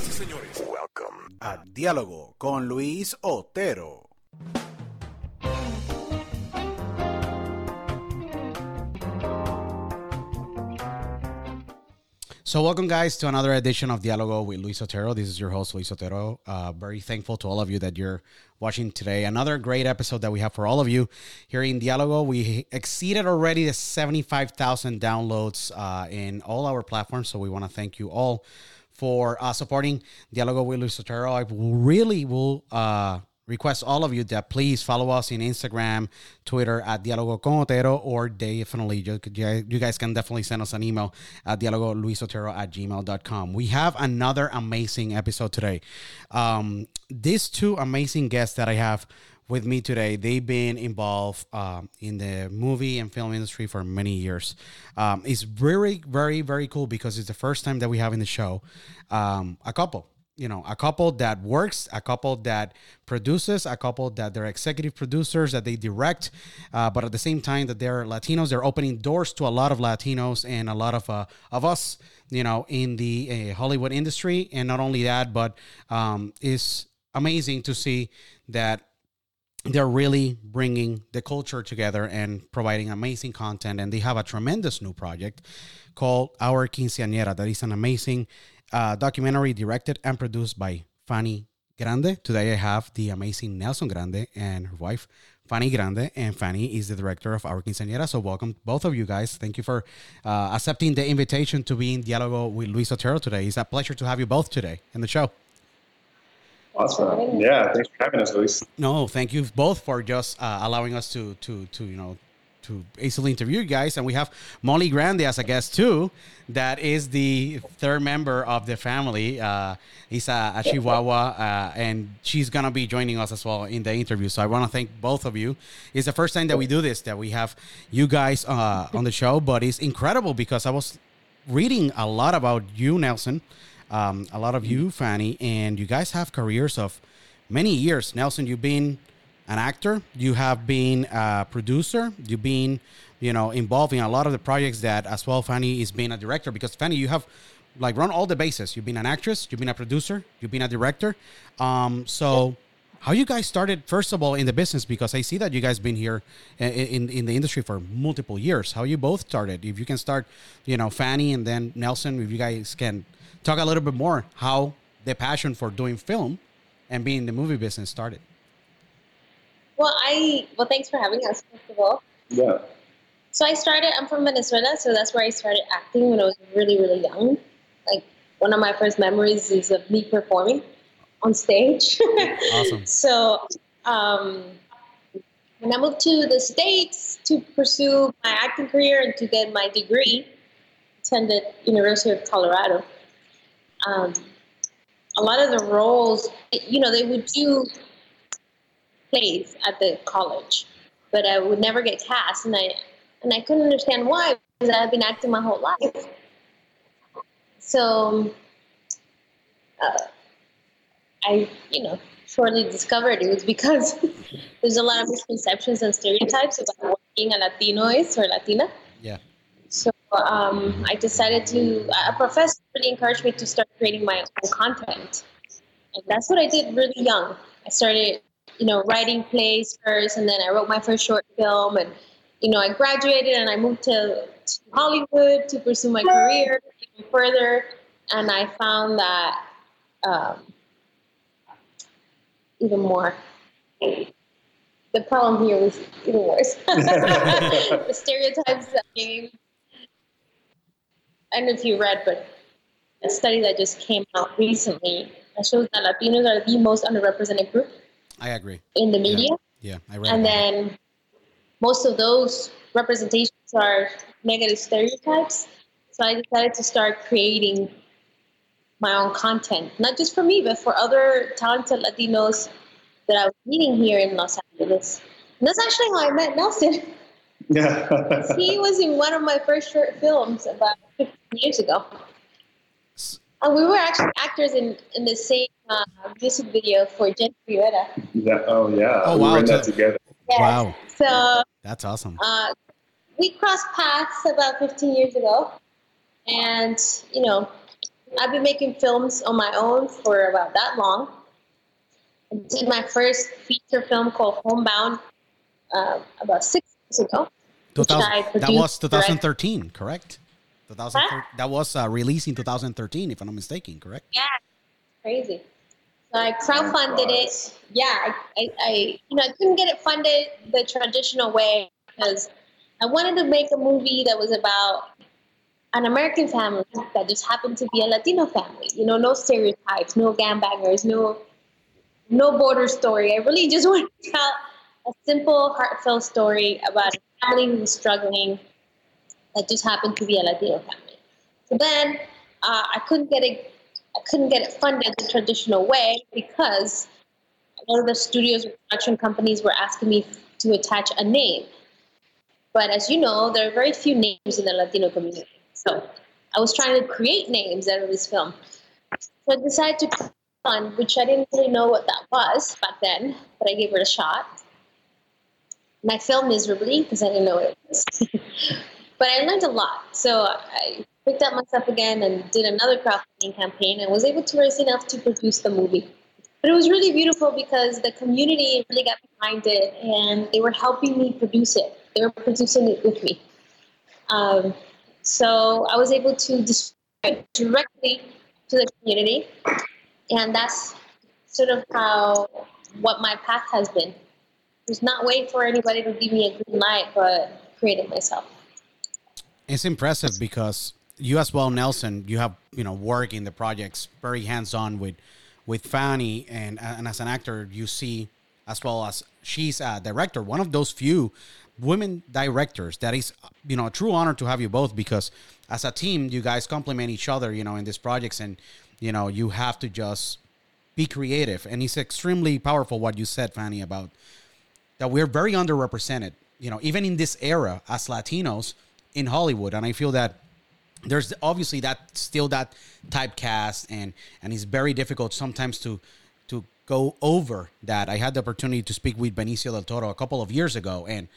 Señoras y señores, welcome a Diálogo con Luis Otero. So, welcome, guys, to another edition of Dialogo with Luis Otero. This is your host, Luis Otero. Uh, very thankful to all of you that you're watching today. Another great episode that we have for all of you here in Dialogo. We exceeded already the 75,000 downloads uh, in all our platforms. So, we want to thank you all for uh, supporting Dialogo with Luis Otero. I really will uh, request all of you that please follow us in Instagram, Twitter at Dialogo con Otero, or definitely you, you guys can definitely send us an email at dialogoluisotero at gmail.com. We have another amazing episode today. Um, these two amazing guests that I have with me today. They've been involved um, in the movie and film industry for many years. Um, it's very, very, very cool because it's the first time that we have in the show um, a couple you know a couple that works a couple that produces a couple that they're executive producers that they direct uh, but at the same time that they're latinos they're opening doors to a lot of latinos and a lot of uh, of us you know in the uh, hollywood industry and not only that but um, it's amazing to see that they're really bringing the culture together and providing amazing content and they have a tremendous new project called our quinceañera that is an amazing uh, documentary directed and produced by Fanny Grande. Today I have the amazing Nelson Grande and her wife, Fanny Grande. And Fanny is the director of Our Quinceañera. So welcome both of you guys. Thank you for uh, accepting the invitation to be in Dialogo with Luis Otero today. It's a pleasure to have you both today in the show. Awesome. Yeah, thanks for having us, Luis. No, thank you both for just uh, allowing us to to to you know to easily interview you guys. And we have Molly Grande as a guest too. That is the third member of the family. Uh, is a, a Chihuahua, uh, and she's gonna be joining us as well in the interview. So I want to thank both of you. It's the first time that we do this, that we have you guys uh, on the show. But it's incredible because I was reading a lot about you, Nelson, um, a lot of you, Fanny, and you guys have careers of many years. Nelson, you've been an actor, you have been a producer, you've been, you know, involved in a lot of the projects that as well Fanny is being a director because Fanny, you have like run all the bases. You've been an actress, you've been a producer, you've been a director. Um, so how you guys started first of all in the business because I see that you guys been here in, in, in the industry for multiple years. How you both started? If you can start, you know, Fanny and then Nelson, if you guys can talk a little bit more how the passion for doing film and being in the movie business started. Well, I well, thanks for having us. First of all. Yeah. So I started. I'm from Venezuela, so that's where I started acting when I was really, really young. Like one of my first memories is of me performing on stage. awesome. So um, when I moved to the states to pursue my acting career and to get my degree, attended University of Colorado. Um, a lot of the roles, you know, they would do plays at the college, but I would never get cast, and I and I couldn't understand why because I've been acting my whole life. So uh, I, you know, shortly discovered it was because there's a lot of misconceptions and stereotypes about what being a Latino is or Latina. Yeah. So um, I decided to. A professor really encouraged me to start creating my own content, and that's what I did really young. I started you know, writing plays first, and then I wrote my first short film, and you know, I graduated and I moved to, to Hollywood to pursue my career even further, and I found that um, even more. The problem here was even worse. the stereotypes. I mean, I don't know if you read, but a study that just came out recently that shows that Latinos are the most underrepresented group I agree. In the media. Yeah, yeah I read. And then it. most of those representations are negative stereotypes. So I decided to start creating my own content, not just for me, but for other talented Latinos that I was meeting here in Los Angeles. And that's actually how I met Nelson. Yeah. he was in one of my first short films about 15 years ago. And we were actually actors in, in the same uh, music video for Jenni Rivera. Yeah. Oh, yeah. Oh, we wow. Were in that together. Yes. Wow. So that's awesome. Uh, we crossed paths about 15 years ago. And, you know, I've been making films on my own for about that long. I did my first feature film called Homebound uh, about six years ago. which 2000 that was directed. 2013, correct? 2013. That was uh, released in 2013, if I'm not mistaken, correct? Yeah, crazy. So I crowdfunded it. Yeah, I, I, I, you know, I couldn't get it funded the traditional way because I wanted to make a movie that was about an American family that just happened to be a Latino family. You know, no stereotypes, no gangbangers, no, no border story. I really just wanted to tell a simple, heartfelt story about a family who was struggling that just happened to be a Latino family. So then uh, I couldn't get it. I couldn't get it funded the traditional way because a lot of the studios and production companies were asking me to attach a name. But as you know, there are very few names in the Latino community. So I was trying to create names out of this film. So I decided to fund, which I didn't really know what that was back then, but I gave it a shot. And I failed miserably because I didn't know what it was. but I learned a lot. So I picked up myself again and did another crowdfunding campaign and was able to raise enough to produce the movie. But it was really beautiful because the community really got behind it and they were helping me produce it. They were producing it with me. Um, so I was able to distribute directly to the community, and that's sort of how what my path has been. Just not wait for anybody to give me a green light, but create it myself. It's impressive because you as well, Nelson, you have you know work in the projects very hands on with with Fanny, and and as an actor, you see as well as she's a director, one of those few women directors that is you know a true honor to have you both because as a team you guys complement each other you know in these projects and you know you have to just be creative. And it's extremely powerful what you said fanny about that we're very underrepresented you know even in this era as latinos in hollywood and i feel that there's obviously that still that typecast and and it's very difficult sometimes to to go over that i had the opportunity to speak with benicio del toro a couple of years ago and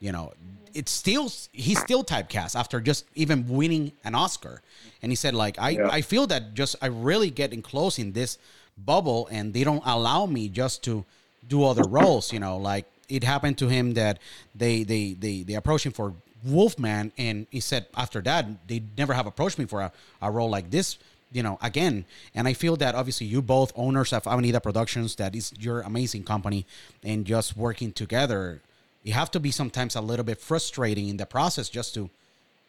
you know it's still he's still typecast after just even winning an oscar and he said like i Yeah. i feel that just i really getting close in this bubble and they don't allow me just to do other roles you know like it happened to him that they they they, they approached him for wolfman and he said after that they never have approached me for a, a role like this you know again. And i feel that obviously you both owners of avenida productions that is your amazing company and just working together you have to be sometimes a little bit frustrating in the process just to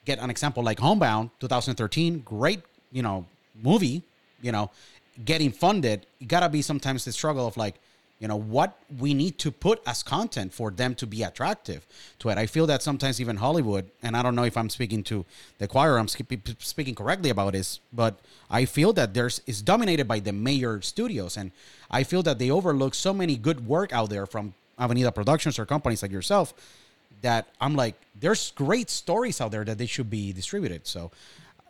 get an example like homebound 2013 great you know movie you know getting funded. You gotta be sometimes the struggle of like you know what we need to put as content for them to be attractive to it i feel that sometimes even hollywood and i don't know if i'm speaking to the choir i'm speaking correctly about this but i feel that there's is dominated by the major studios and i feel that they overlook so many good work out there from avenida productions or companies like yourself that i'm like there's great stories out there that they should be distributed so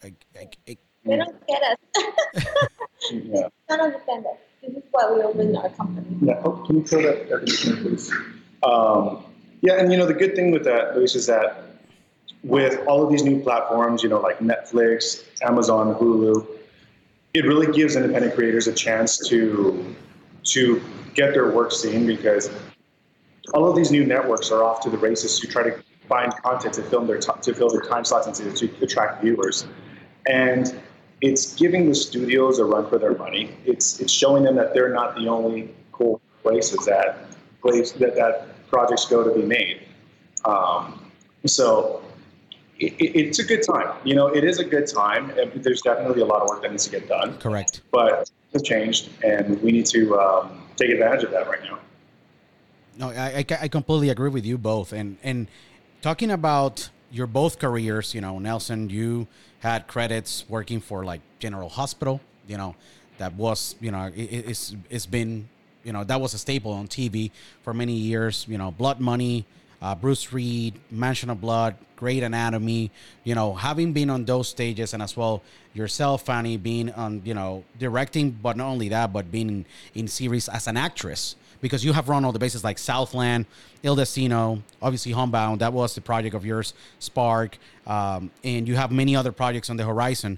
I, I, I, They don't get us. Yeah. don't understand us. This is why we opened our company. Yeah, oh, can you throw that conditioner, please? Um, yeah, and you know the good thing with that, Luis, is that with all of these new platforms, you know, like Netflix, Amazon, Hulu, it really gives independent creators a chance to to get their work seen because all of these new networks are off to the races to try to find content to film their ti- to fill their time slots and to, to attract viewers, and it's giving the studios a run for their money. It's it's showing them that they're not the only cool places that place that, that projects go to be made. Um, so it, it- it's a good time. You know, it is a good time. and There's definitely a lot of work that needs to get done, correct but it's changed, and we need to um, take advantage of that right now. No, I, I, I completely agree with you both. And and talking about your both careers, you know, Nelson, you had credits working for like General Hospital, you know, that was, you know, it, it's it's been, you know, that was a staple on TV for many years. You know, Blood Money, uh, Bruce Reed, Mansion of Blood, Grey's Anatomy. You know, having been on those stages, and as well yourself, Fanny, being on, you know, directing, but not only that, but being in, in series as an actress because you have run all the bases like Southland, Il Destino, obviously Homebound. That was the project of yours, Spark, um, and you have many other projects on the horizon.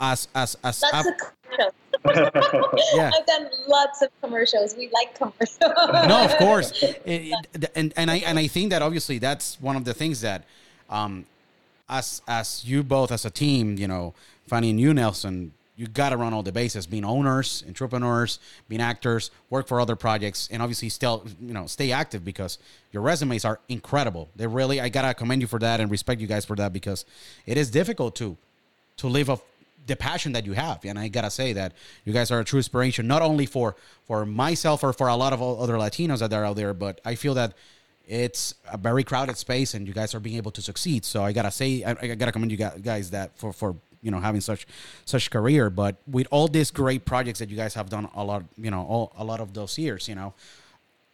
as as as Lots I've- commercials. yeah. I've done lots of commercials. We like commercials. no, of course, It- it- and and I and I think that obviously that's one of the things that, um, as as you both as a team, you know, Fanny and you, Nelson, you got to run all the bases, being owners, entrepreneurs, being actors, work for other projects, and obviously still, you know, stay active because your resumes are incredible. They really, I gotta commend you for that and respect you guys for that because it is difficult to to live off the passion that you have and i gotta say that you guys are a true inspiration not only for for myself or for a lot of other latinos that are out there but i feel that it's a very crowded space and you guys are being able to succeed so i gotta say i, I gotta commend you guys that for for you know having such such career but with all these great projects that you guys have done a lot you know all, a lot of those years you know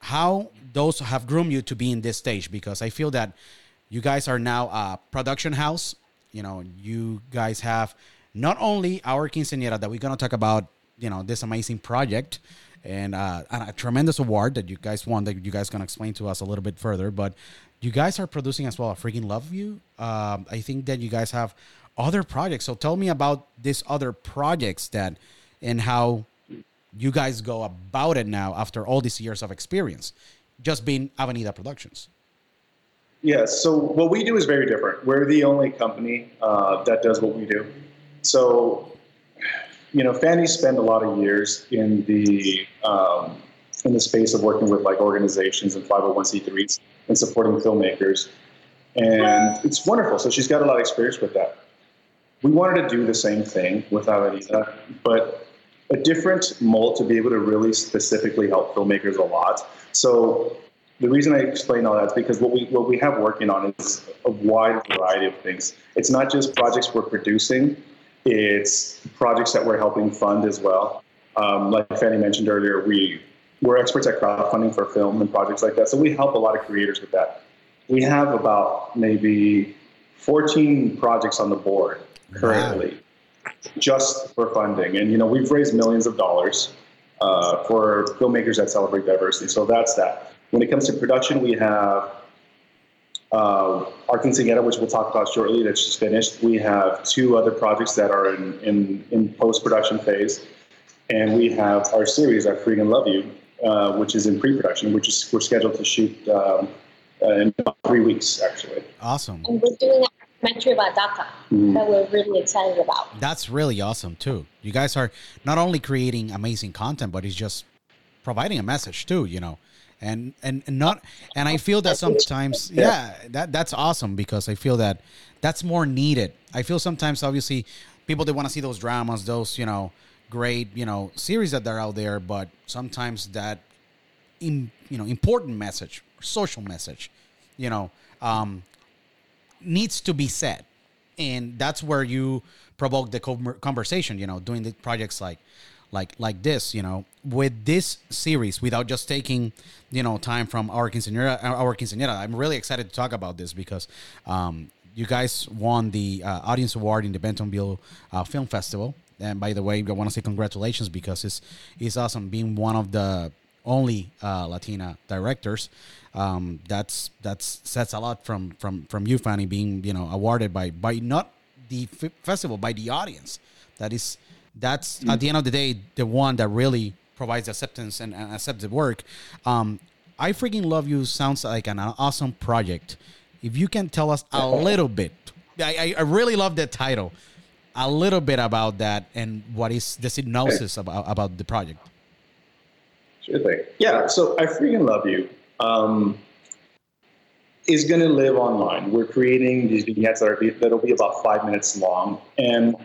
how those have groomed you to be in this stage because I feel that you guys are now a production house. You know, you guys have not only our quinceañera that we're gonna talk about, you know, this amazing project and, uh, and a tremendous award that you guys won that you guys gonna explain to us a little bit further, but you guys are producing as well. I freaking love you. Um, I think that you guys have other projects. So tell me about these other projects that and how you guys go about it now after all these years of experience, just being Avenida Productions? Yeah, so what we do is very different. We're the only company uh, that does what we do. So, you know, Fanny spent a lot of years in the um, in the space of working with like organizations and 501c3s and supporting filmmakers, and it's wonderful. So she's got a lot of experience with that. We wanted to do the same thing with Avenida, but a different mold to be able to really specifically help filmmakers a lot. So the reason I explain all that is because what we what we have working on is a wide variety of things. It's not just projects we're producing; it's projects that we're helping fund as well. Um, like Fanny mentioned earlier, we we're experts at crowdfunding for film and projects like that, so we help a lot of creators with that. We have about maybe 14 projects on the board currently, just for funding, and you know we've raised millions of dollars uh, for filmmakers that celebrate diversity. So that's that. When it comes to production, we have uh, quinceañera, which we'll talk about shortly, that's just finished. We have two other projects that are in, in, in post production phase. And we have our series, I Freaking Love You, uh, which is in pre production, which is we're scheduled to shoot um, uh, in about three weeks, actually. Awesome. and we're doing a documentary about DACA Mhm. that we're really excited about. That's really awesome too. You guys are not only creating amazing content, but it's just providing a message too. You know, and and, and not and I feel that sometimes, yeah, that that's awesome because I feel that that's more needed. I feel sometimes, obviously, people they want to see those dramas, those you know, great you know series that are out there, but sometimes that in you know important message, social message, you know, um, needs to be said, and that's where you provoke the conversation. You know, doing the projects like like like this. You know, with this series, without just taking you know time from our quinceañera, our quinceañera. I'm really excited to talk about this because. Um, you guys won the uh, audience award in the Bentonville uh, Film Festival, and by the way, I want to say congratulations because it's it's awesome being one of the only uh, Latina directors. Um, that's that's says a lot from from from you, Fanny, being you know awarded by by not the f- festival by the audience. That is that's at the end of the day the one that really provides acceptance and, and accepted work. Um, I freaking love you sounds like an awesome project. If you can tell us a little bit, I, I, really love that title. A little bit about that and what is the synopsis about about the project. Sure thing. Yeah, so I freaking love you. Um, is going to live online. We're creating these vignettes that are that'll be about five minutes long, and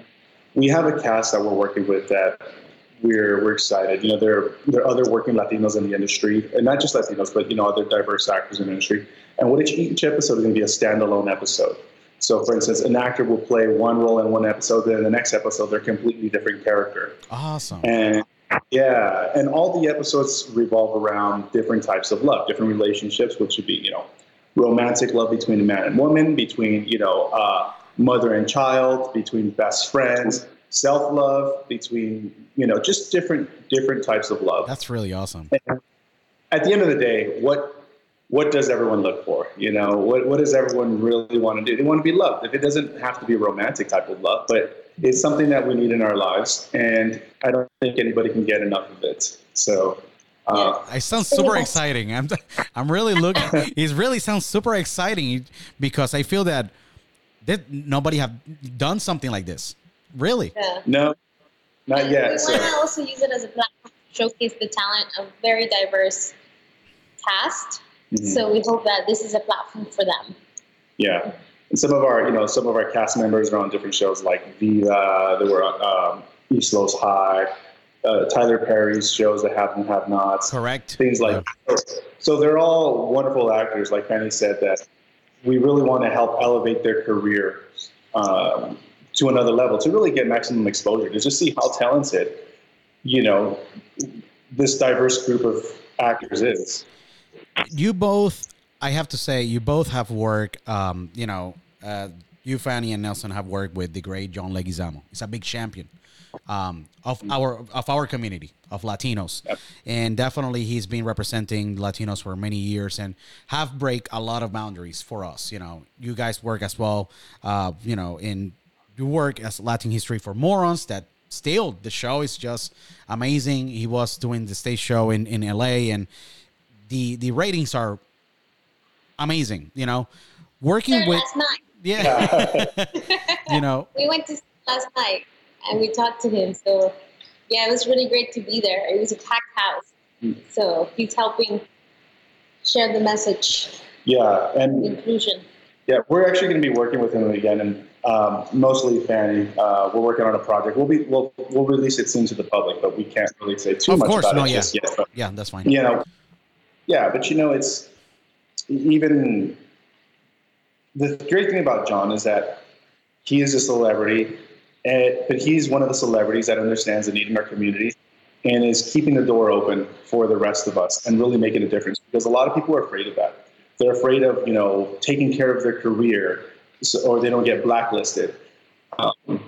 we have a cast that we're working with that we're we're excited. You know, there there are other working Latinos in the industry, and not just Latinos, but you know, other diverse actors in the industry. And what each, each episode is going to be a standalone episode. So, for instance, an actor will play one role in one episode, then in the next episode, they're a completely different character. Awesome. And yeah, and all the episodes revolve around different types of love, different relationships, which would be, you know, romantic love between a man and woman, between, you know, uh, mother and child, between best friends, self love, between, you know, just different different types of love. That's really awesome. At the end of the day, what what does everyone look for? You know, what what does everyone really want to do? They want to be loved. If it doesn't have to be a romantic type of love, but is something that we need in our lives, and I don't think anybody can get enough of it. So. Uh, I sound super exciting. I'm, I'm really looking. it really sounds super exciting because I feel that that nobody have done something like this. Really? Yeah. No, not And yet. We So, want to also use it as a platform to showcase the talent of very diverse cast. mhm. So we hope that this is a platform for them. yeah, and some of our, you know, some of our cast members are on different shows like Viva. They were on um, East Los High, uh, Tyler Perry's shows, that Have and Have Nots, Correct. things like. that. So they're all wonderful actors. Like Fanny said, that we really want to help elevate their career um, to another level to really get maximum exposure to just see how talented, you know, this diverse group of actors is. you both i have to say you both have worked um, you know uh, you fanny and nelson have worked with the great john leguizamo. He's a big champion um, of our of our community of latinos. Yep. and definitely he's been representing latinos for many years and have break a lot of boundaries for us. You know you guys work as well uh, you know in you work as latin history for morons that still the show is just amazing. He was doing the stage show in, in la and the the ratings are amazing. You know, working with last night. yeah, you know, We went to last night and we talked to him. So yeah, it was really great to be there. It was a packed house. Mm. So he's helping share the message, Yeah, and inclusion. Yeah, we're actually going to be working with him again, and um, mostly Fanny. Uh, we're working on a project. We'll be we'll we'll release it soon to the public, but we can't really say too Of much course, about no, it yeah. just yet. But yeah, that's fine. you know, yeah, but you know, it's even the great thing about John is that he is a celebrity, and, but he's one of the celebrities that understands the need in our community and is keeping the door open for the rest of us and really making a difference because a lot of people are afraid of that. They're afraid of you know taking care of their career, so, or they don't get blacklisted. Um,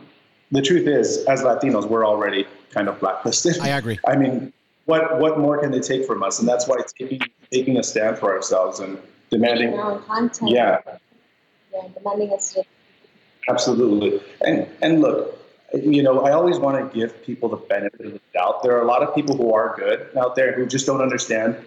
the truth is, as Latinos, we're already kind of blacklisted. I agree. I mean, what what more can they take from us? And that's why taking taking a stand for ourselves and demanding. Content. Yeah, Yeah, demanding us to absolutely. And and look, you know, I always want to give people the benefit of the doubt. There are a lot of people who are good out there who just don't understand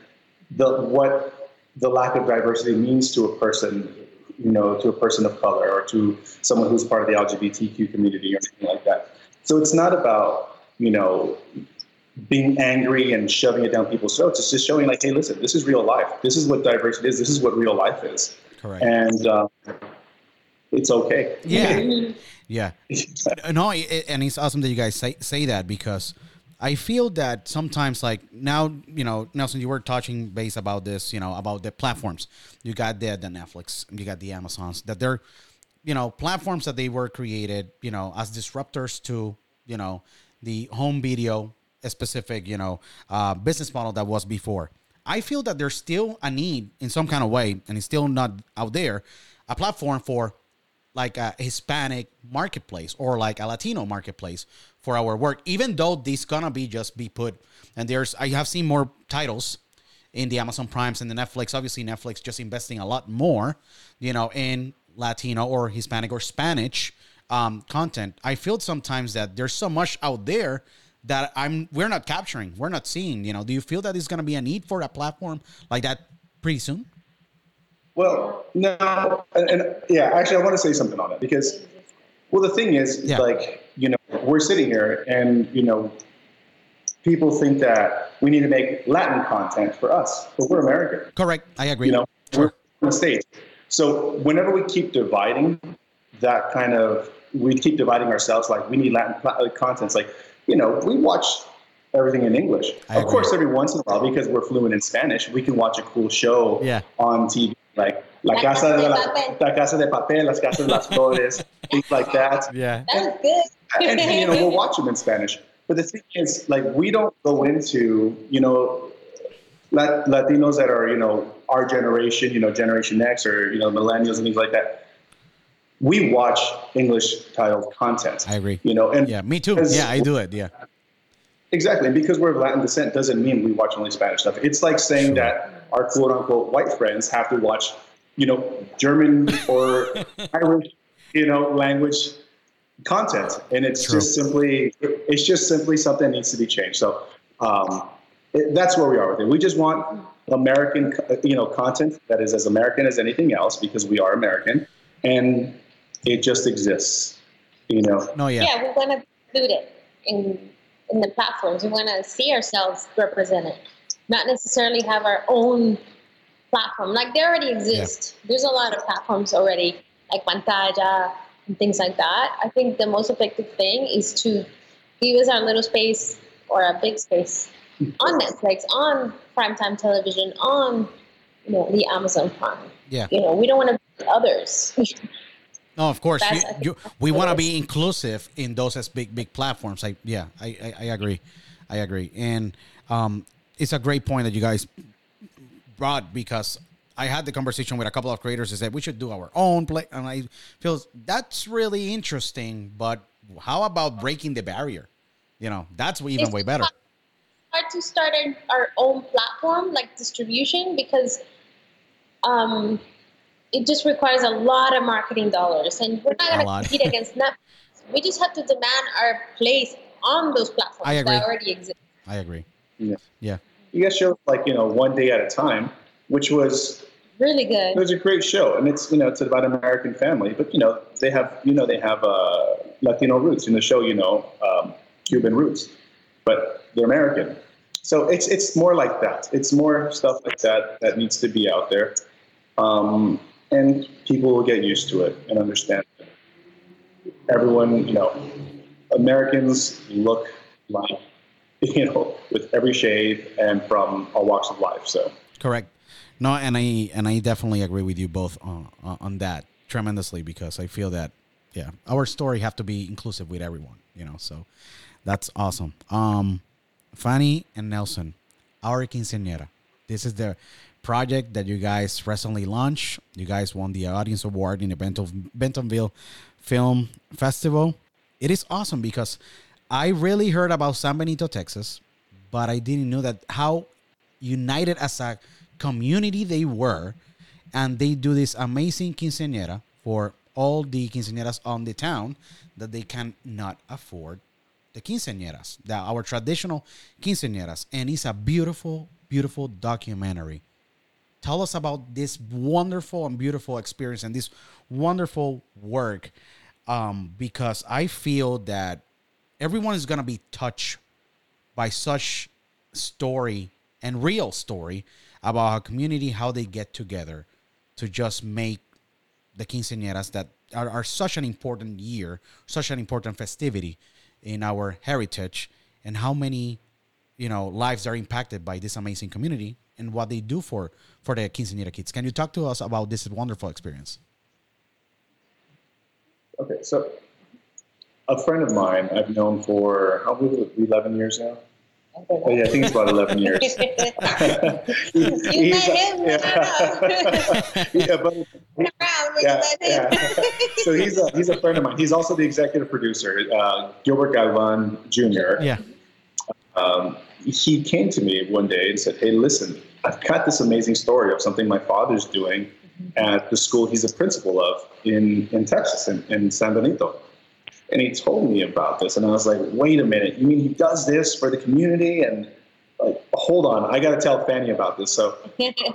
the what the lack of diversity means to a person. You know, to a person of color or to someone who's part of the LGBTQ community or anything like that. So it's not about you know being angry and shoving it down people's throats. It's just showing like, hey, listen, this is real life. This is what diversity is. This is what real life is, Correct. and uh, it's okay. Yeah, yeah. No, it, and it's awesome that you guys say say that because I feel that sometimes, like now, you know, Nelson, you were touching base about this, you know, about the platforms. You got the the Netflix, you got the Amazons, that they're, you know, platforms that they were created, you know, as disruptors to, you know, the home video specific, you know, uh, business model that was before. I feel that there's still a need in some kind of way, and it's still not out there, a platform for like a Hispanic marketplace or like a Latino marketplace for our work, even though this gonna be just be put and there's I have seen more titles in the Amazon Primes and the Netflix. Obviously, Netflix just investing a lot more, you know, in Latino or Hispanic or Spanish um, content. I feel sometimes that there's so much out there that I'm we're not capturing, we're not seeing. You know, do you feel that there's gonna be a need for a platform like that pretty soon? Well, no, and, and yeah, actually, I want to say something on it because, well, the thing is, Yeah. like, you know, we're sitting here, and you know, people think that we need to make Latin content for us, but we're American. Correct. I agree. You know, Sure. we're in the states. So whenever we keep dividing that kind of, we keep dividing ourselves. Like we need Latin uh, content. It's like, you know, we watch everything in English. I of agree. course, every once in a while, because we're fluent in Spanish, we can watch a cool show Yeah. on TV, like La La Casa Casa de, de la, Papel. la Casa de Papel, Las Casas de las Flores, things like that Yeah. That was good. and you know we'll watch them in Spanish. But the thing is, like, we don't go into you know Latinos that are you know our generation, you know Generation X or you know millennials and things like that. We watch English titled content. I agree. You know, and Yeah, me too. Yeah, I do it. Yeah. Exactly. And because we're of Latin descent doesn't mean we watch only Spanish stuff. It's like saying Sure. that our quote unquote white friends have to watch, you know, German or Irish, you know, language content, and it's True. just simply it's just simply something that needs to be changed. So um, it, that's where we are with it. We just want American, you know, content that is as American as anything else because we are American, and it just exists. You know, No, yeah. yeah, we want to include it in in the platforms. We want to see ourselves represented, not necessarily have our own platform. Like they already exist. There's a lot of platforms already, like Pantaya and things like that. I think the most effective thing is to give us our little space or a big space on Netflix, on primetime television, on you know the Amazon Prime. Yeah. You know, we don't want to be others. No, of course. You, you, we want to be inclusive in those as big, big platforms. I, yeah, I, I, I agree. I agree. And um, it's a great point that you guys brought because I had the conversation with a couple of creators that said we should do our own play. And I feel that's really interesting. But how about breaking the barrier? You know, that's even It's way better. hard to start our, our own platform like distribution because um, it just requires a lot of marketing dollars and we're not going to compete against Netflix. We just have to demand our place on those platforms I agree. that already exist. I agree. Yeah. Yeah. you guys show like you know one day at a time, which was Really good. It was a great show, and it's you know it's about an American family, but you know they have you know they have uh, Latino roots in the show, you know um, Cuban roots, but they're American. So it's it's more like that. It's more stuff like that that needs to be out there, um, and people will get used to it and understand. Everyone, you know, Americans look like you know with every shade and from all walks of life. So. Correct. No, and I and I definitely agree with you both on on that tremendously because I feel that yeah, our story have to be inclusive with everyone, you know. So that's awesome. Um, Fanny and Nelson, our quinceañera. This is the project that you guys recently launched. You guys won the audience award in the Benton, Bentonville Film Festival. It is awesome because I really heard about San Benito, Texas, but I didn't know that how united as a community they were and they do this amazing quinceañera for all the quinceañeras on the town that they cannot afford the quinceañeras the, our traditional quinceañeras and it's a beautiful beautiful documentary tell us about this wonderful and beautiful experience and this wonderful work um, because i feel that everyone is going to be touched by such story and real story about a community how they get together to just make the quinceañeras that are, are such an important year such an important festivity in our heritage and how many you know lives are impacted by this amazing community and what they do for for the quinceañera kids can you talk to us about this wonderful experience Okay, so a friend of mine I've known for how many? it, Eleven years now. Oh yeah, I think it's about eleven years. you He- met him. yeah. yeah, but yeah, you met him. yeah. so he's a he's a friend of mine. He's also the executive producer, uh, Gilbert Galvan Jr. yeah Um, he came to me one day and said, "Hey, listen, I've got this amazing story of something my father's doing at the school he's a principal of in in Texas, in, in San Benito." And he told me about this, and I was like, "Wait a minute! You mean he does this for the community?" And like, hold on, I got to tell Fanny about this. So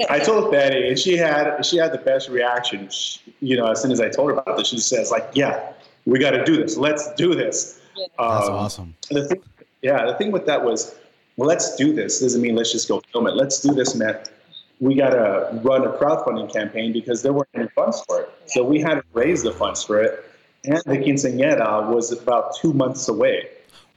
I told Fanny, and she had she had the best reaction. She, you know, as soon as I told her about this, she says, "Like, yeah, we got to do this. Let's do this." that's Um, awesome the thing, yeah, the thing with that was, well, let's do this. Doesn't mean let's just go film it. Let's do this meant we got to run a crowdfunding campaign because there weren't any funds for it. So we had to raise the funds for it. And the quinceañera was about two months away.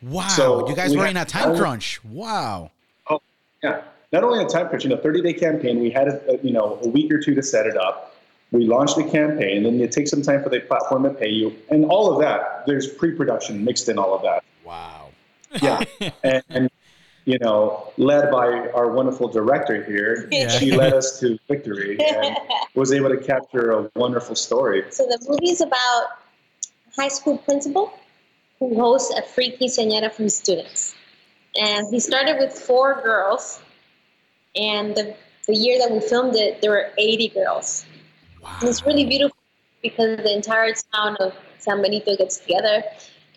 wow So you guys we were in a time crunch wow Oh, Yeah, not only a time crunch, you know, 30 day campaign. We had, a, you know, a week or two to set it up. We launched the campaign, then it takes some time for the platform to pay you, and all of that. There's pre-production mixed in all of that. wow Yeah, and, and you know, led by our wonderful director here, Yeah. she led us to victory and was able to capture a wonderful story. So the movie is about a high school principal who hosts a free quinceañera for his students. And he started with four girls. And the, the year that we filmed it, there were 80 girls. wow And it's really beautiful because the entire town of San Benito gets together,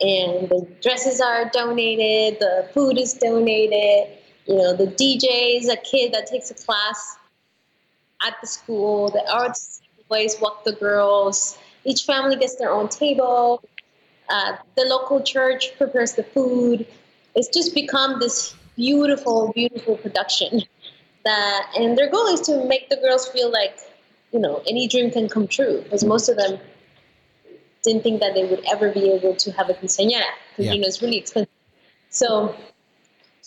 and the dresses are donated, the food is donated. You know, the DJ is a kid that takes a class at the school. The arts boys walk the girls. Each family gets their own table. Uh, the local church prepares the food. It's just become this beautiful, beautiful production. That and their goal is to make the girls feel like, you know, any dream can come true. Because most of them didn't think that they would ever be able to have a quinceañera because Yeah. you know it's really expensive. So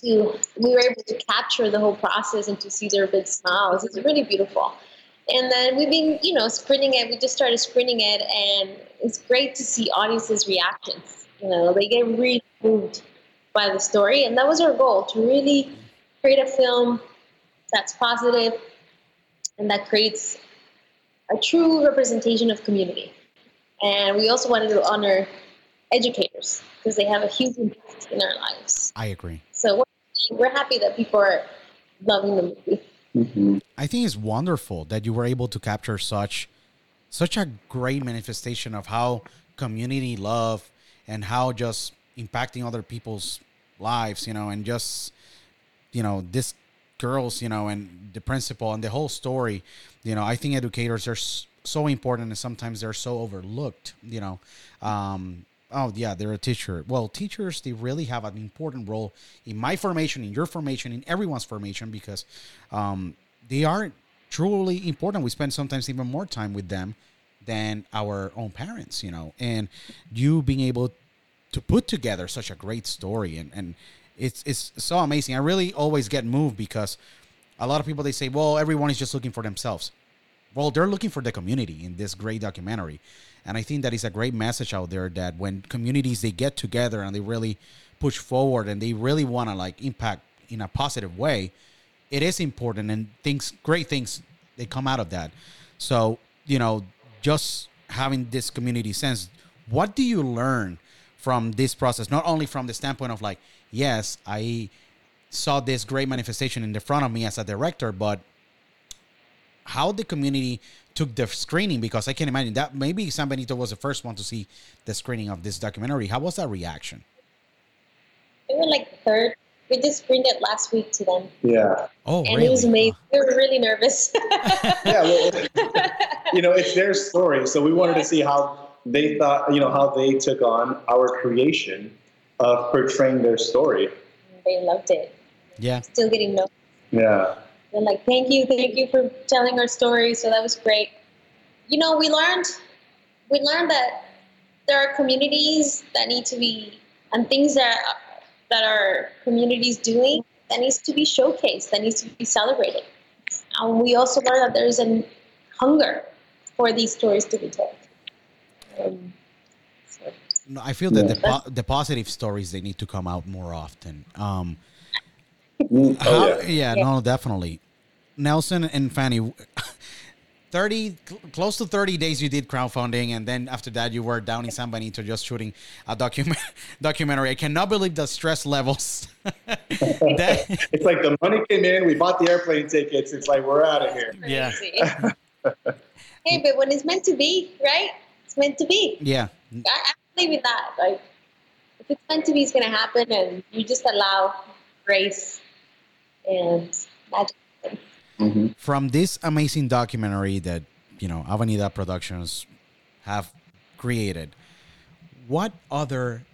to we were able to capture the whole process and to see their big smiles. It's really beautiful. And then we've been, you know, screening it. We just started screening it, and it's great to see audiences' reactions. You know, they get really moved by the story, and that was our goal to really create a film that's positive and that creates a true representation of community. And we also wanted to honor educators because they have a huge impact in our lives. I agree. So we're, we're happy that people are loving the movie. Mhm. I think it's wonderful that you were able to capture such such a great manifestation of how community love and how just impacting other people's lives, you know, and just you know, this girls, you know, and the principal and the whole story, you know, I think educators are s- so important and sometimes they're so overlooked, you know. Um oh yeah, they're a teacher. Well, teachers they really have an important role in my formation, in your formation, in everyone's formation because um they are truly important. We spend sometimes even more time with them than our own parents, you know. And you being able to put together such a great story and and it's it's so amazing. I really always get moved because a lot of people they say, well, everyone is just looking for themselves. Well, they're looking for the community in this great documentary, and I think that is a great message out there that when communities they get together and they really push forward and they really want to like impact in a positive way, it is important and things great things they come out of that. So you know, just having this community sense, what do you learn from this process? Not only from the standpoint of like, yes, I saw this great manifestation in the front of me as a director, but how the community took the screening because I can imagine that maybe San Benito was the first one to see the screening of this documentary. How was that reaction? We were like third. We just screened it last week to them, Yeah. Oh, and really? it was amazing. We were really nervous. Yeah. Well, you know, it's their story, so we wanted to see how they thought, you know, how they took on our creation of portraying their story. they loved it. Yeah. Still getting no. Yeah. They're like, thank you, thank you for telling our story. So that was great. You know, we learned we learned that there are communities that need to be and things that that our communities doing that needs to be showcased, that needs to be celebrated. And we also learned that there is a hunger for these stories to be told. Um, so, No, I feel that Yeah. the, po- the positive stories they need to come out more often. Um, Mm, oh, how, Oh, yeah. yeah. no, definitely. Nelson and Fanny, 30, cl- close to 30 days you did crowdfunding, and then after that you were down in San Benito just shooting a document documentary. I cannot believe the stress levels. that, It's like the money came in, we bought the airplane tickets. It's like we're out of here. Yeah. crazy. hey, but when it's meant to be, right? It's meant to be. yeah, I, I believe in that. Like, if it's meant to be, it's going to happen, and you just allow grace and magic. Mm-hmm. from this amazing documentary that you know Avenida Productions have created, what other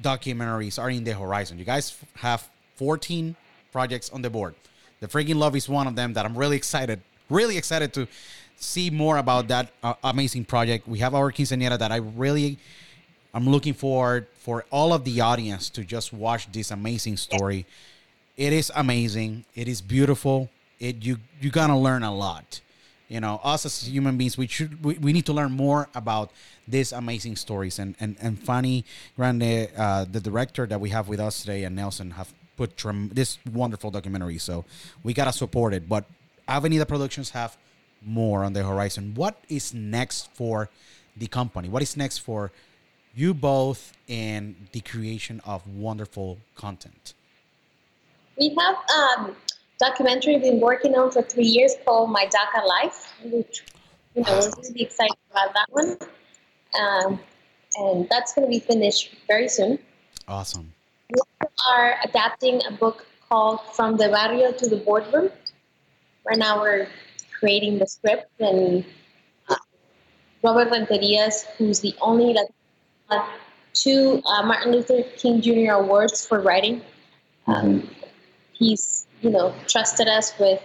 documentaries are in the horizon? You guys have 14 projects on the board. The freaking love is one of them that I'm really excited, really excited to see more about that uh, amazing project. We have our quinceañera that I really I'm looking forward for all of the audience to just watch this amazing story. It is amazing. It is beautiful. It you you're gonna learn a lot. You know, us as human beings, we should we, we need to learn more about these amazing stories. And and and Fanny Grande, uh, the director that we have with us today, and Nelson have put trem- this wonderful documentary. So we gotta support it. But Avenida Productions have more on the horizon. What is next for the company? What is next for you both in the creation of wonderful content? We have um, documentary we've been working on for three years called My DACA Life. Which, you know, we're really excited about that one. um, and that's going to be finished very soon. Awesome. We are adapting a book called From the Barrio to the Boardroom. Right now, we're creating the script, and uh, Robert Renterias, who's the only like two uh, Martin Luther King Jr. awards for writing. Um, he's you know trusted us with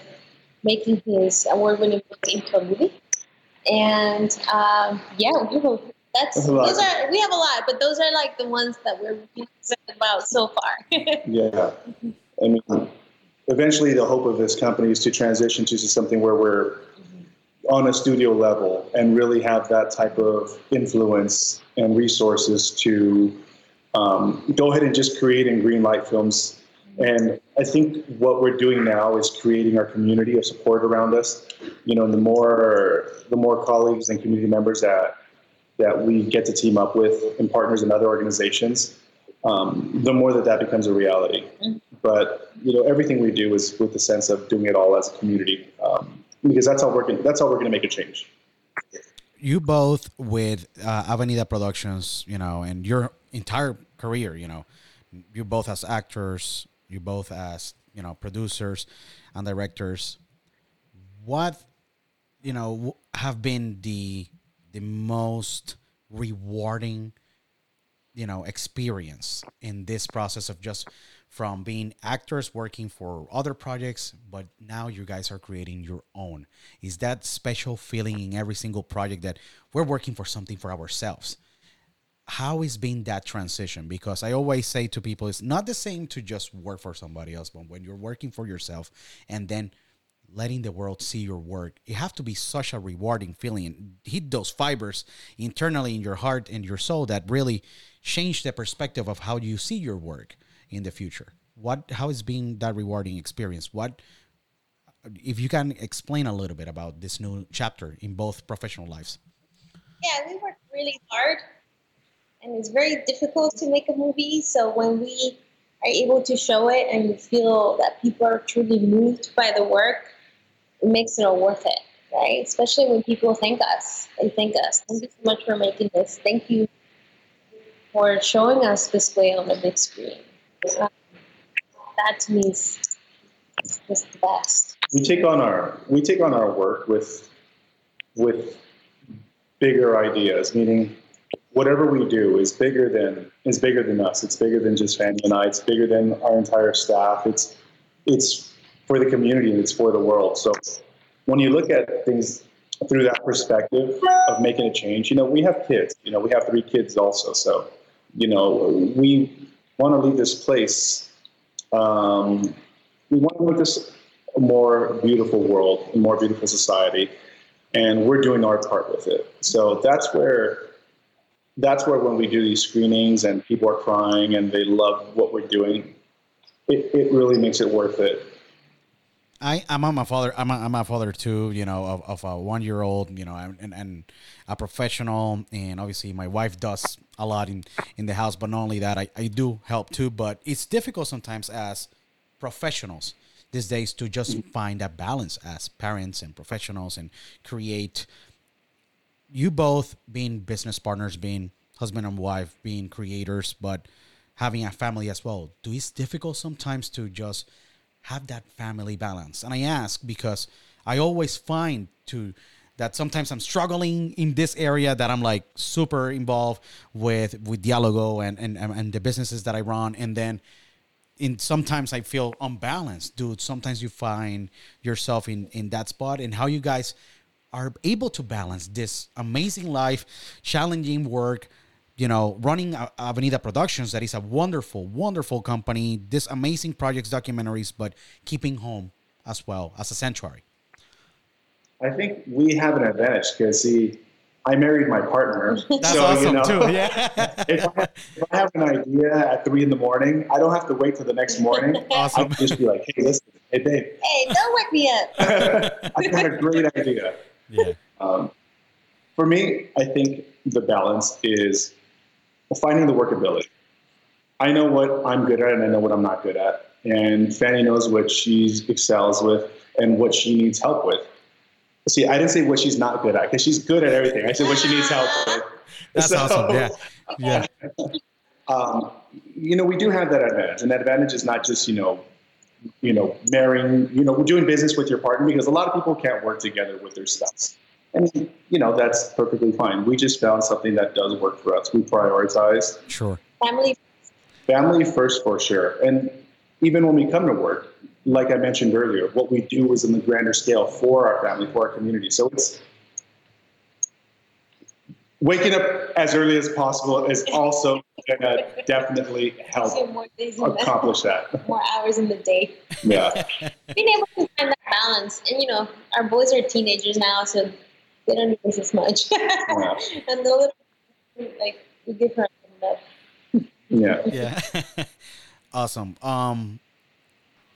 making his award-winning book into a movie, and um, yeah, we hope that's, those are we have a lot, but those are like the ones that we're really excited about so far. Yeah. I mean, eventually the hope of this company is to transition to something where we're on a studio level and really have that type of influence and resources to um, go ahead and just create and green light films. And I think what we're doing now is creating our community of support around us. You know, the more the more colleagues and community members that that we get to team up with and partners in other organizations, um, the more that that becomes a reality. Mhm. But you know, everything we do is with the sense of doing it all as a community, um, because that's how we're going. That's how we're going to make a change. You both with uh, Avenida Productions, you know, and your entire career, you know, you both as actors, you both as you know producers and directors. What you know have been the the most rewarding you know experience in this process of just from being actors working for other projects but now you guys are creating your own is that special feeling in every single project that we're working for something for ourselves how is being that transition? Because i always say to people it's not the same to just work for somebody else but when you're working for yourself and then letting the world see your work it have to be such a rewarding feeling. Hit those fibers internally in your heart and your soul that really change the perspective of how you see your work in the future. What how is being that rewarding experience? What if you can explain a little bit about this new chapter in both professional lives. Yeah, we worked really hard, and it's very difficult to make a movie. So when we are able to show it and you feel that people are truly moved by the work, it makes it all worth it, right? Especially when people thank us. They thank us. Thank you so much for making this. Thank you for showing us this way on the big screen. That to me is is just the best. we take on our we take on our work with with bigger ideas meaning whatever we do is bigger than is bigger than us. It's bigger than just Fanny and I. It's bigger than our entire staff. It's it's for the community and it's for the world. So when you look at things through that perspective of making a change you know we have kids you know we have three kids also. So you know we want to leave this place um, we want to make this a more beautiful world, a more beautiful society, and we're doing our part with it. So that's where that's where when we do these screenings and people are crying and they love what we're doing, it, it really makes it worth it. I, I'm a father. I'm a, I'm a father too. You know, of, of a one year old. You know, and, and a professional, and obviously my wife does a lot in in the house. But not only that, I, I do help too. But it's difficult sometimes as professionals these days to just find that balance as parents and professionals and create. You both being business partners, being husband and wife, being creators, but having a family as well. Do it's difficult sometimes to just have that family balance. And I ask because I always find to that sometimes I'm struggling in this area that I'm like super involved with with Dialogo and and, and the businesses that I run and then in sometimes I feel unbalanced, dude. Sometimes you find yourself in in that spot and how you guys are able to balance this amazing life, challenging work, you know, running Avenida Productions, that is a wonderful, wonderful company, this amazing projects, documentaries, but keeping home as well as a sanctuary. I think we have an advantage because see, I married my partner. That's so, awesome you know, too. Yeah. if, I, if I have an idea at three in the morning, I don't have to wait till the next morning. I awesome. can just be like, hey, listen, hey, babe, Hey, don't wake me up. I got a great idea. Yeah. Um, for me, I think the balance is finding the workability. I know what I'm good at and I know what I'm not good at. And Fanny knows what she excels with and what she needs help with. See, I didn't say what she's not good at because she's good at everything. I said what she needs help with. That's So- awesome. Yeah. Yeah. um, you know, we do have that advantage, and that advantage is not just you know, you know, marrying, you know, doing business with your partner because a lot of people can't work together with their spouse, and you know that's perfectly fine. We just found something that does work for us. We prioritize Sure. Family family first for sure, and even when we come to work, like I mentioned earlier, what we do is in the grander scale for our family, for our community. So it's waking up as early as possible is also going to definitely help gives you more days in the, accomplish that. more hours in the day. Yeah. Being able to find that balance, and you know, our boys are teenagers now, so they don't do this as much. and the little like we give her that. Yeah. Yeah. awesome. Um,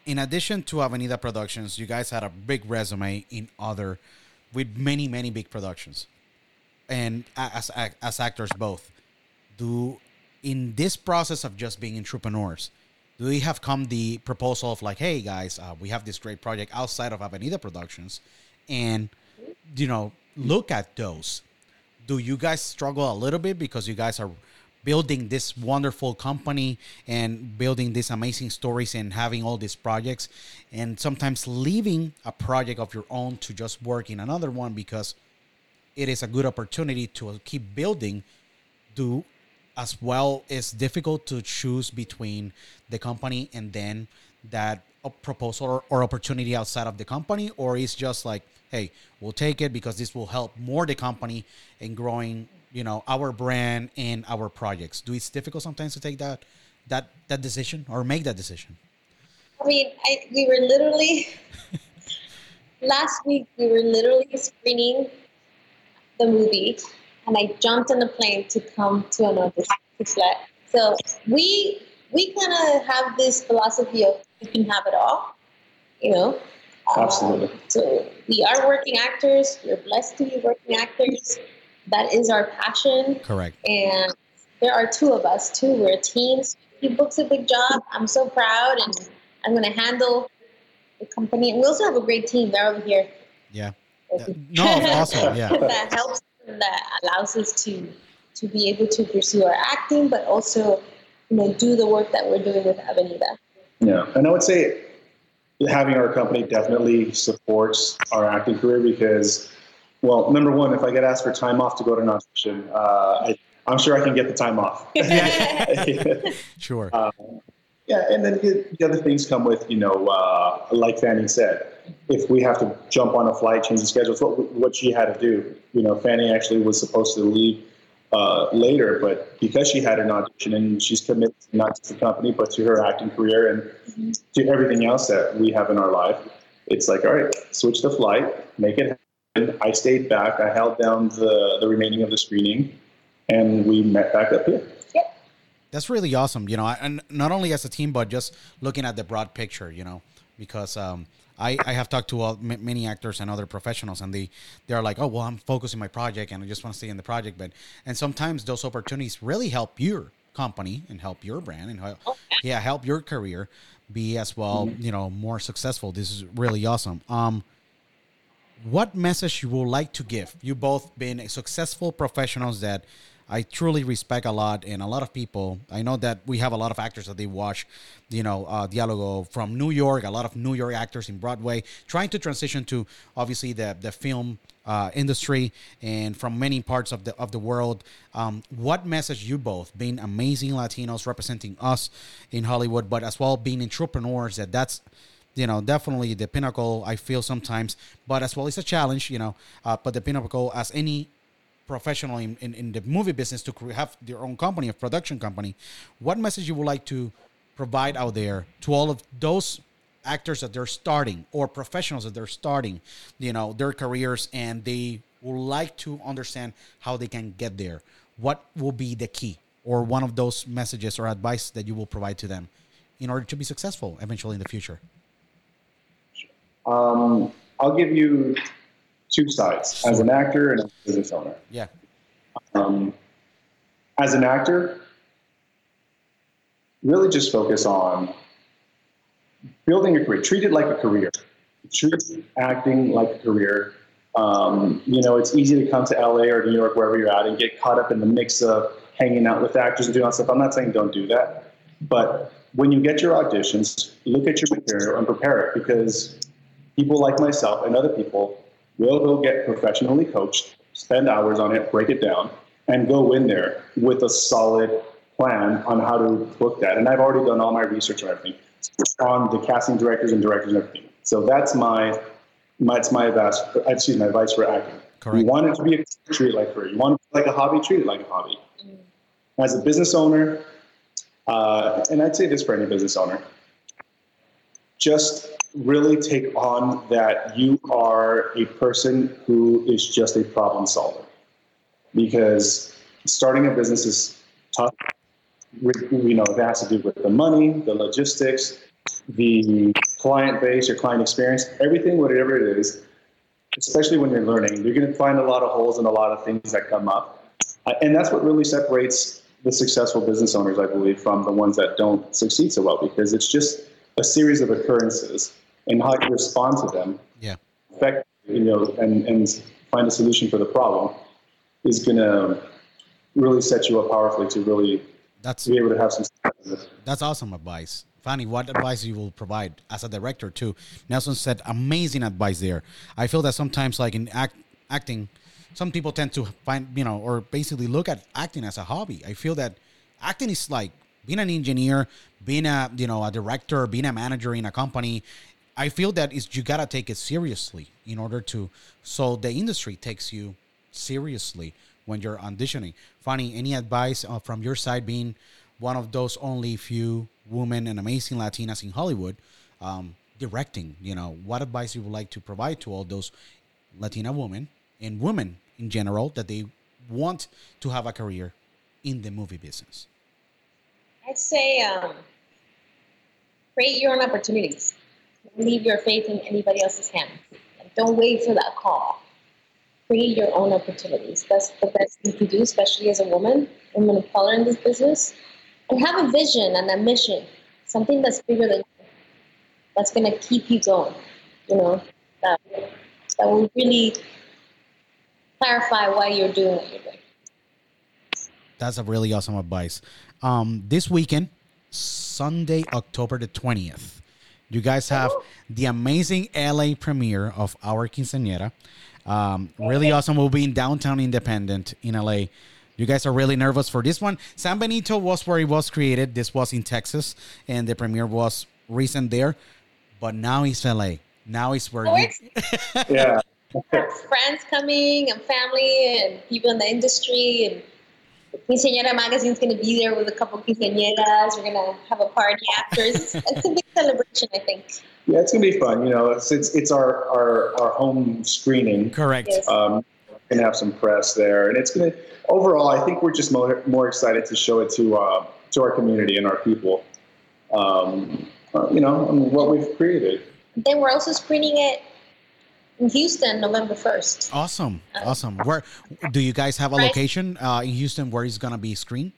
in addition to Avenida Productions, you guys had a big resume in other, with many many big productions, and as as actors both. Do in this process of just being entrepreneurs, do you have come the proposal of like, hey guys, uh, we have this great project outside of Avenida Productions, and you know, look at those. Do you guys struggle a little bit because you guys are building this wonderful company and building these amazing stories and having all these projects and sometimes leaving a project of your own to just work in another one because it is a good opportunity to keep building do as well it's difficult to choose between the company and then that a proposal or, or opportunity outside of the company or it's just like hey we'll take it because this will help more the company in growing you know our brand and our projects do it's difficult sometimes to take that that that decision or make that decision I mean, I, we were literally last week. We were literally screening the movie, and I jumped on the plane to come to another to flat. So we we kind of have this philosophy of you can have it all, you know. Um, Absolutely. so we are working actors. We're blessed to be working actors. That is our passion. correct and there are two of us too. We're a team. So he books a big job. I'm so proud, and I'm going to handle the company. And we also have a great team. They're over here. yeah no awesome yeah that helps and that allows us to to be able to pursue our acting, but also you know do the work that we're doing with Avenida. Yeah. And I would say having our company definitely supports our acting career because, well, number one, if I get asked for time off to go to an audition, uh, I, I'm sure I can get the time off. sure Yeah, and then the the other things come with, you know, uh, like Fanny said, if we have to jump on a flight, change the schedule, it's what, what she had to do. You know, Fanny actually was supposed to leave uh, later, but because she had an audition and she's committed not to the company, but to her acting career and to everything else that we have in our life, it's like, all right, switch the flight, make it happen. I stayed back. I held down the, the remaining of the screening, and we met back up here. That's really awesome, you know, and not only as a team, but just looking at the broad picture, you know, because um, I, I have talked to uh, m- many actors and other professionals, and they they're like, oh well, I'm focusing my project, and I just want to stay in the project, but and sometimes those opportunities really help your company and help your brand and help, yeah, help your career be as well, you know, more successful. This is really awesome. Um, what message you would like to give? You both been successful professionals that I truly respect a lot, and a lot of people. I know that we have a lot of actors that they watch, you know, uh, Dialogo from New York. A lot of New York actors in Broadway trying to transition to obviously the the film uh, industry and from many parts of the of the world. Um, what message you both being amazing Latinos representing us in Hollywood, but as well being entrepreneurs that that's you know, definitely the pinnacle. I feel sometimes, but as well, it's a challenge, you know. Uh, but the pinnacle, as any professional in, in, in the movie business, to have their own company, a production company, what message you would like to provide out there to all of those actors that they're starting or professionals that they're starting, you know, their careers, and they would like to understand how they can get there. What will be the key or one of those messages or advice that you will provide to them in order to be successful eventually in the future? Um, I'll give you two sides as an actor and as a business owner. Yeah. Um, as an actor, really just focus on building a career. Treat it like a career. Treat acting like a career. Um, you know, it's easy to come to LA or New York, wherever you're at, and get caught up in the mix of hanging out with actors and doing all that stuff. I'm not saying don't do that, but when you get your auditions, look at your material and prepare it because people like myself and other people will go get professionally coached, spend hours on it, break it down, and go in there with a solid plan on how to book that. And I've already done all my research and everything on the casting directors and directors and everything. So that's my, my it's my advice. Excuse my advice for acting. Correct. You want it to be a, treat like career. You want it to be like a hobby, treat it like a hobby. As a business owner, uh, and I'd say this for any business owner, just really take on that you are a person who is just a problem solver. Because starting a business is tough. You know, it has to do with the money, the logistics, the client base, your client experience, everything, whatever it is, especially when you're learning, you're going to find a lot of holes and a lot of things that come up. Uh, and that's what really separates the successful business owners, I believe, from the ones that don't succeed so well, because it's just a series of occurrences and how you respond to them. Yeah. Affect, you know, and, and find a solution for the problem is going to really set you up powerfully to really That's be able to have some. That's awesome advice. Fanny, what advice you will provide as a director too? Nelson said amazing advice there. I feel that sometimes like in act, acting, some people tend to find, you know, or basically look at acting as a hobby. I feel that acting is like being an engineer, being a, you know, a director, being a manager in a company. I feel that is you got to take it seriously in order to so the industry takes you seriously when you're auditioning. Fanny, any advice uh, from your side being one of those only few women and amazing Latinas in Hollywood, um, directing. You know, what advice you would like to provide to all those Latina women and women in general that they want to have a career in the movie business? I'd say um, create your own opportunities. Leave your faith in anybody else's hands. Don't wait for that call. Create your own opportunities. That's the best thing to do, especially as a woman, woman of color in this business. And have a vision and a mission, something that's bigger than you, that's going to keep you going. You know, that, that will really clarify why you're doing what you're doing. That's a really awesome advice. Um, this weekend, Sunday, October the 20th, you guys have the amazing LA premiere of Our Quinceañera. Um, really awesome. We'll be in downtown Independent in LA. You guys are really nervous for this one. San Benito was where it was created. This was in Texas, and the premiere was recent there. But now it's LA. Now it's where Oh, you. it's- Yeah. friends coming and family and people in the industry and the Quinceañera magazine's going to be there with a couple quinceañeras. We're going to have a party after. It's, it's a big celebration, I think. Yeah, it's gonna be fun. You know, it's it's, it's our, our our home screening. Correct. Yes. Um, gonna have some press there, and it's gonna. Overall, I think we're just more more excited to show it to uh, to our community and our people. Um, uh, you know, and what we've created. Then we're also screening it in Houston, November 1st. Awesome. Awesome. Where do you guys have a Right. location uh, in Houston where it's going to be screened?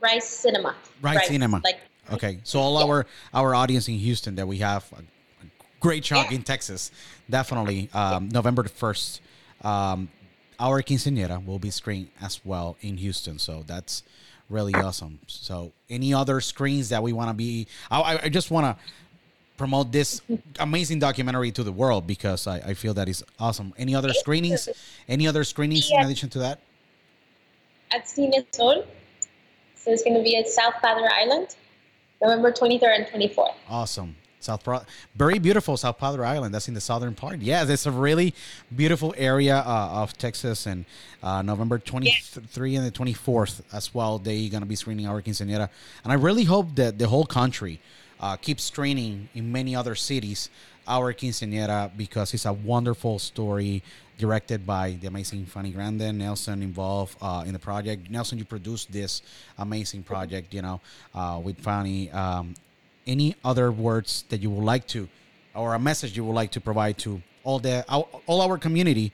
Rice Cinema. Rice Cinema. Like, Okay, so all Yeah. our our audience in Houston that we have a, a great chunk Yeah. in Texas, definitely um, November the first, um, our quinceañera will be screened as well in Houston. So that's really awesome. So any other screens that we want to be, I, I- I just want to promote this amazing documentary to the world because I, I feel that is awesome. Any other screenings? Any other screenings in addition to that? at Cine Sol. So it's going to be at South Padre Island, November 23rd and 24th. Awesome. South Pro- very beautiful South Padre Island. That's in the southern part. Yeah, it's a really beautiful area uh, of Texas. And uh, November 23 and the 24th as well, they're going to be screening our quinceañera. And I really hope that the whole country uh, keeps screening in many other cities our quinceañera because it's a wonderful story directed by the amazing Fanny Grande. Nelson involved uh, in the project. Nelson, you produced this amazing project, you know, uh, with Fanny. Um, any other words that you would like to or a message you would like to provide to all the all, all our community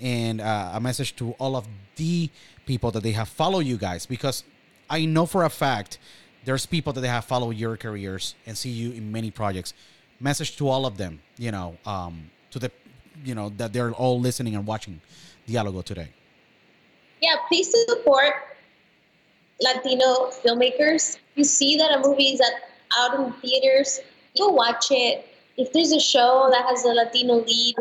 and uh, a message to all of the people that they have followed you guys because i know for a fact there's people that they have followed your careers and see you in many projects message to all of them you know um, to the you know that they're all listening and watching Dialogo today? Yeah, please support Latino filmmakers. You see that a movie is out in theaters, go watch it. If there's a show that has a Latino lead,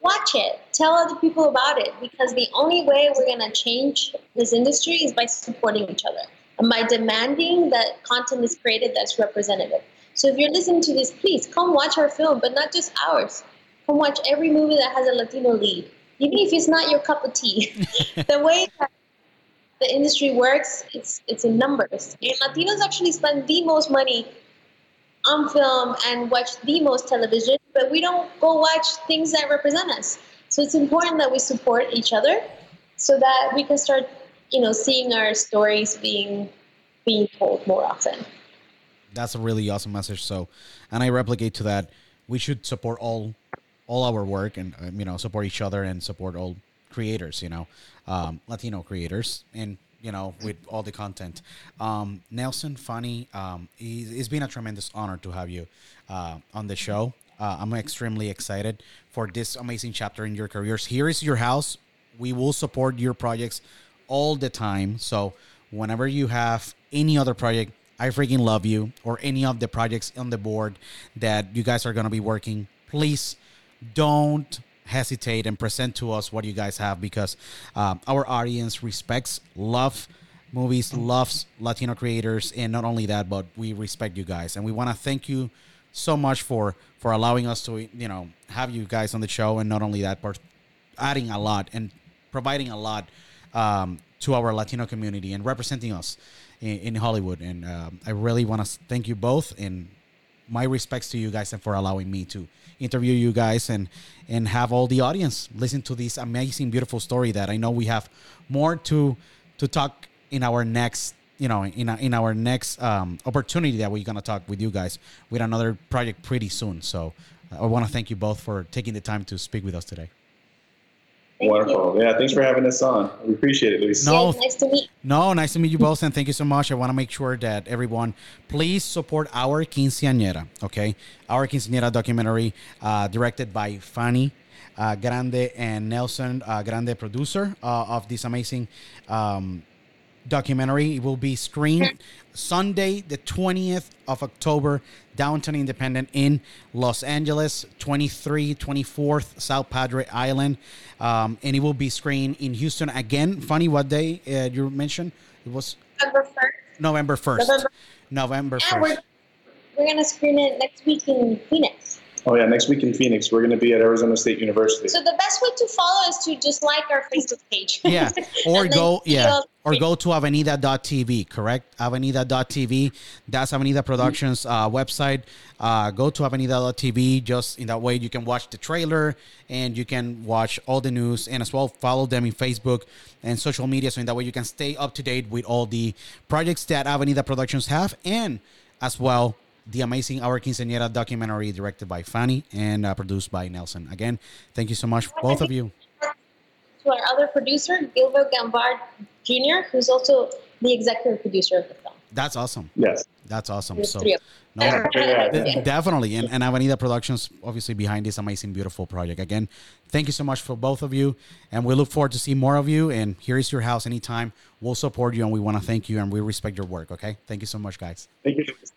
watch it. Tell other people about it because the only way we're going to change this industry is by supporting each other by demanding that content is created that's representative. So if you're listening to this, please come watch our film, but not just ours. Come watch every movie that has a Latino lead, even if it's not your cup of tea. the way that the industry works, it's it's in numbers. And Latinos actually spend the most money on film and watch the most television, but we don't go watch things that represent us. So it's important that we support each other so that we can start, you know, seeing our stories being being told more often. That's a really awesome message. So, and I replicate to that. We should support all all our work and um, you know support each other and support all creators. You know, um, Latino creators and you know with all the content. Um, Nelson, Fanny. Um, it's been a tremendous honor to have you uh, on the show. Uh, I'm extremely excited for this amazing chapter in your careers. Here is your house. We will support your projects all the time. So whenever you have any other project, I freaking love you, or any of the projects on the board that you guys are going to be working, please don't hesitate and present to us what you guys have because um, our audience respects, love movies, loves Latino creators, and not only that, but we respect you guys, and we want to thank you so much for for allowing us to you know have you guys on the show, and not only that, but adding a lot and providing a lot um, to our Latino community and representing us in, in Hollywood. And um, I really want to thank you both and my respects to you guys and for allowing me to interview you guys and and have all the audience listen to this amazing beautiful story that I know we have more to to talk in our next you know in, in our next um, opportunity that we're gonna talk with you guys with another project pretty soon so I want to thank you both for taking the time to speak with us today Thank Wonderful. You. Yeah, thanks for having us on. We appreciate it, Luis. No. Yeah, nice to meet. No, nice to meet you both, and thank you so much. I want to make sure that everyone, please support our quinceañera, okay? Our quinceañera documentary, uh, directed by Fanny uh, Grande and Nelson uh, Grande, producer uh, of this amazing um, documentary. It will be screened Sunday, the 20th of October, downtown Independent in Los Angeles, 23, 24th South Padre Island. Um, and it will be screened in Houston again. Fanny, what day uh, you mentioned? It was November 1st. November 1st. November, November yeah, 1st. we're, we're going to screen it next week in Phoenix. Oh yeah, next week in Phoenix, we're going to be at Arizona State University. So the best way to follow is to just like our Facebook page. Yeah. Or go, yeah. Or go to avenida.tv, correct? Avenida.tv. That's Avenida Productions uh, website. Uh, go to avenida.tv. Just in that way, you can watch the trailer and you can watch all the news and as well follow them in Facebook and social media. So in that way, you can stay up to date with all the projects that Avenida Productions have and as well the amazing Our Quinceañera documentary directed by Fanny and uh, produced by Nelson. Again, thank you so much, both of you. to our other producer, Gilbert Gambard Jr., who's also the executive producer of the film. That's awesome. yes. That's awesome. So, no, Yeah. definitely. And, and Avenida Productions, obviously, behind this amazing, beautiful project. Again, thank you so much for both of you. And we look forward to see more of you. And here is your house anytime. We'll support you and we want to thank you and we respect your work. Okay. Thank you so much, guys. Thank you.